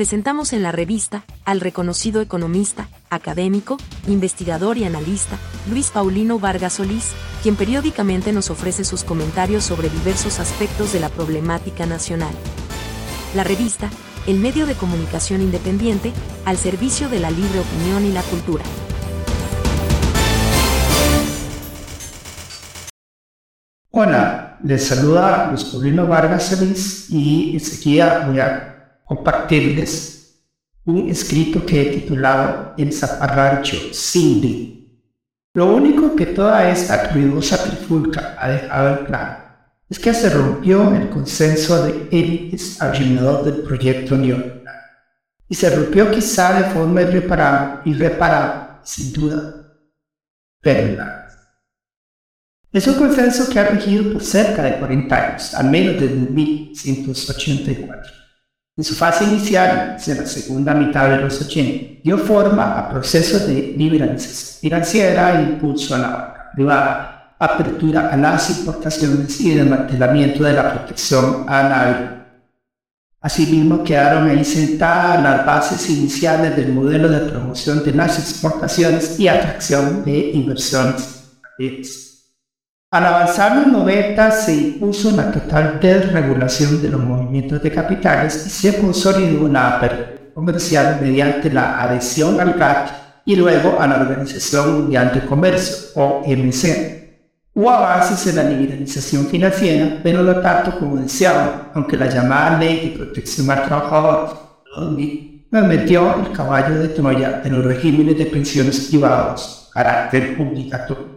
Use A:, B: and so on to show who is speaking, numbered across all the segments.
A: presentamos en la revista al reconocido economista, académico, investigador y analista, Luis Paulino Vargas Solís, quien periódicamente nos ofrece sus comentarios sobre diversos aspectos de la problemática nacional. La revista, el medio de comunicación independiente, al servicio de la libre opinión y la cultura.
B: Hola, les saluda Luis Paulino Vargas Solís y enseguida voy compartirles un escrito que he titulado El zaparrancho Cindy. Lo único que toda esta ruidosa trifulca ha dejado en claro es que se rompió el consenso de élites alrededor del proyecto neoliberal. Y se rompió quizá de forma irreparable, irreparable sin duda, pero Es un consenso que ha regido por cerca de 40 años, al menos desde 1184 en su fase inicial, en la segunda mitad de los 80, dio forma a procesos de liberalización financiera e impulso a la banca privada, apertura a las importaciones y desmantelamiento de la protección a la Asimismo, quedaron ahí sentadas las bases iniciales del modelo de promoción de las exportaciones y atracción de inversiones. Al avanzar los 90 se impuso una total desregulación de los movimientos de capitales y se consolidó la apertura comercial mediante la adhesión al GATT y luego a la Organización Mundial de Comercio, OMC. Hubo avances en la liberalización financiera, pero no tanto como deseaban, aunque la llamada Ley de Protección al Trabajador me metió el caballo de Troya de los regímenes de pensiones privados, carácter obligatorio.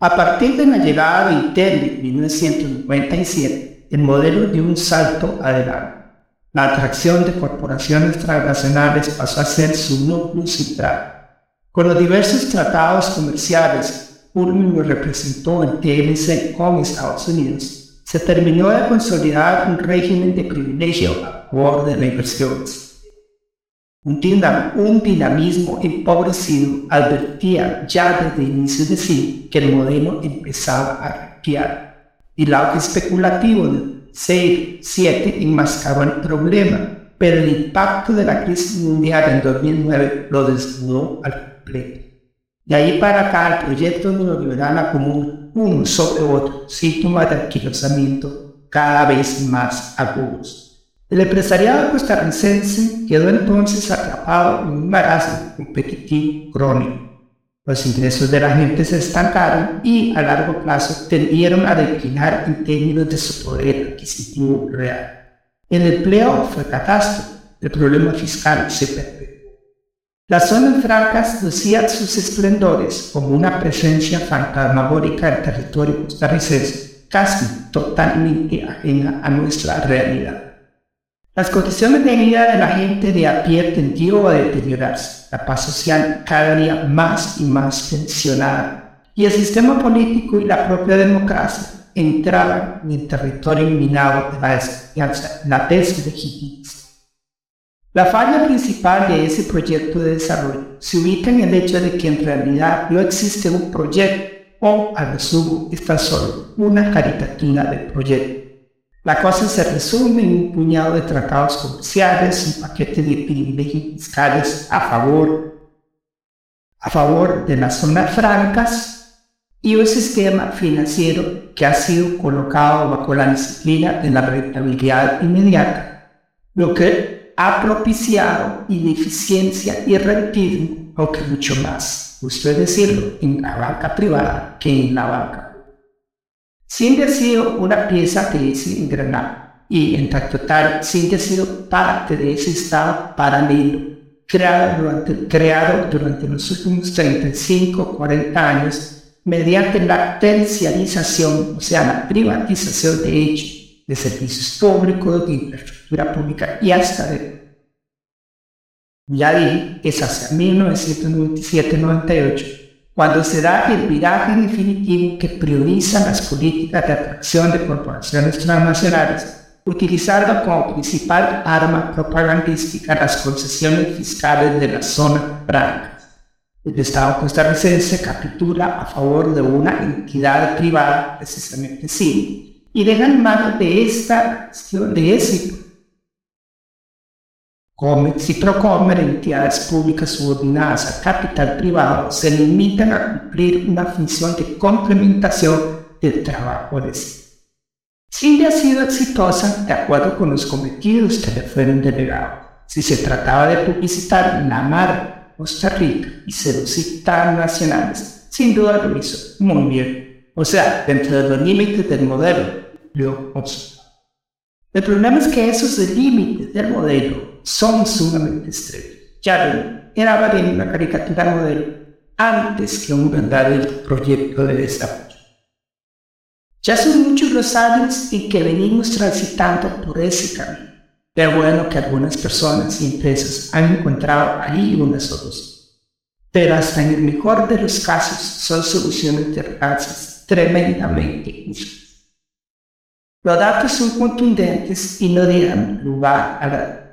B: A partir de la llegada de Intel en 1997, el modelo dio un salto adelante. La atracción de corporaciones transnacionales pasó a ser su núcleo central. Con los diversos tratados comerciales, lo representó en TLC con Estados Unidos, se terminó de consolidar un régimen de privilegio a favor de la inversión un, dinamismo empobrecido advertía ya desde inicios de siglo que el modelo empezaba a. Y el auge especulativo del 6-7 enmascaró el problema, pero el impacto de la crisis mundial en 2009 lo desnudó al completo. De ahí para acá el proyecto neoliberal acumula uno sobre otro síntomas de anquilosamiento cada vez más agudos. El empresariado costarricense quedó entonces atrapado en un marasmo competitivo crónico. Los ingresos de la gente se estancaron y a largo plazo tendieron a declinar en términos de su poder adquisitivo real. El empleo fue catástrofe, el problema fiscal se perpetuó. Las zonas francas lucían sus esplendores como una presencia fantasmagórica del territorio costarricense, casi totalmente ajena a nuestra realidad. Las condiciones de vida de la gente de a pie tendió a deteriorarse, la paz social cada día más y más tensionada, y el sistema político y la propia democracia entraban en el territorio minado de la desconfianza, la deslegitimación. La falla principal de ese proyecto de desarrollo se ubica en el hecho de que en realidad no existe un proyecto o, al resumo, está solo una caricatura del proyecto la cosa se resume en un puñado de tratados comerciales, un paquete de privilegios fiscales a favor, a favor de las zonas francas y un sistema financiero que ha sido colocado bajo la disciplina de la rentabilidad inmediata, lo que ha propiciado ineficiencia y rentismo, aunque mucho más, usted decirlo, en la banca privada que en la banca Siempre ha sido una pieza de ese engranaje y en tanto tal siempre ha sido parte de ese estado paralelo creado durante, creado durante los últimos 35, 40 años mediante la terciarización, o sea, la privatización de hecho de servicios públicos, de infraestructura pública y hasta de... Ya dije, es hacia 1997-98 cuando se da el viraje definitivo que prioriza las políticas de atracción de corporaciones transnacionales, utilizando como principal arma propagandística las concesiones fiscales de la zona franca. El Estado costarricense capitula a favor de una entidad privada, precisamente sí, y deja en manos de esta de ese Comex y Procomer, entidades públicas subordinadas al capital privado, se limitan a cumplir una función de complementación del trabajo de sí. Silvia ha sido exitosa de acuerdo con los cometidos que le fueron delegados. Si se trataba de publicitar la mar Costa Rica y seducir nacionales, sin duda lo hizo muy bien. O sea, dentro de los límites del modelo, lo observó. El problema es que esos límites del modelo son sumamente estrechos. Ya era bien una caricatura modelo antes que un verdadero proyecto de desarrollo. Ya son muchos los años en que venimos transitando por ese camino. Pero bueno que algunas personas y empresas han encontrado ahí una solución. Pero hasta en el mejor de los casos son soluciones de tremendamente injustas. Los datos son contundentes y no dejan lugar a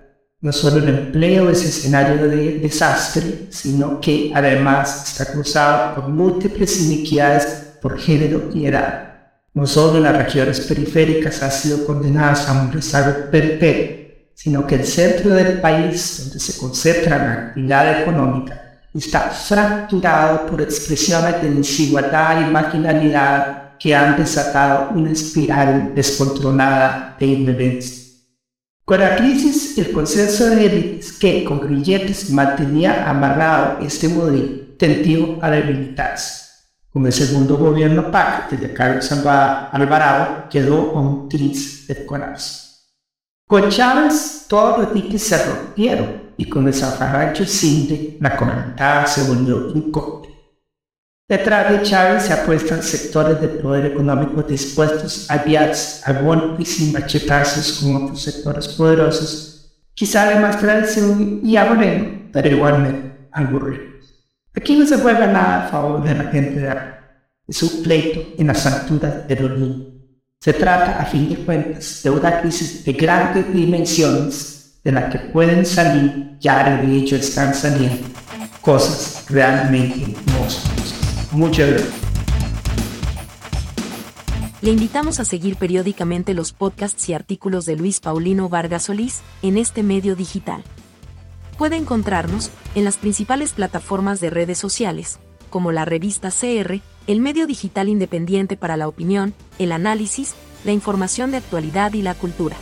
B: no solo el empleo es escenario de desastre, sino que además está cruzado por múltiples iniquidades por género y edad. No solo las regiones periféricas han sido condenadas a un rezago perpetuo, sino que el centro del país, donde se concentra la actividad económica, está fracturado por expresiones de desigualdad y marginalidad que han desatado una espiral descontrolada de independencia. Con la crisis, el consenso de élites que con grilletes mantenía amarrado este modelo tendió a debilitarse con el segundo gobierno PAC, desde Carlos Alvarado, quedó un tris de colapso. Con Chávez, todos los diques se rompieron y con el zafarrancho Cinde, la comentada se volvió corte. Detrás de Chávez se apuestan sectores del poder económico dispuestos a guiarse a golpes y machetazos con otros sectores poderosos, quizá de más tradición y aburrido, pero igualmente aburrido. Aquí no se juega nada a favor de la gente de Es un pleito en las alturas de los niños. Se trata, a fin de cuentas, de una crisis de grandes dimensiones de la que pueden salir, ya de hecho están saliendo, cosas realmente monstruosas. Muchas gracias.
A: Le invitamos a seguir periódicamente los podcasts y artículos de Luis Paulino Vargas Solís en este medio digital. Puede encontrarnos en las principales plataformas de redes sociales, como la revista CR, el medio digital independiente para la opinión, el análisis, la información de actualidad y la cultura.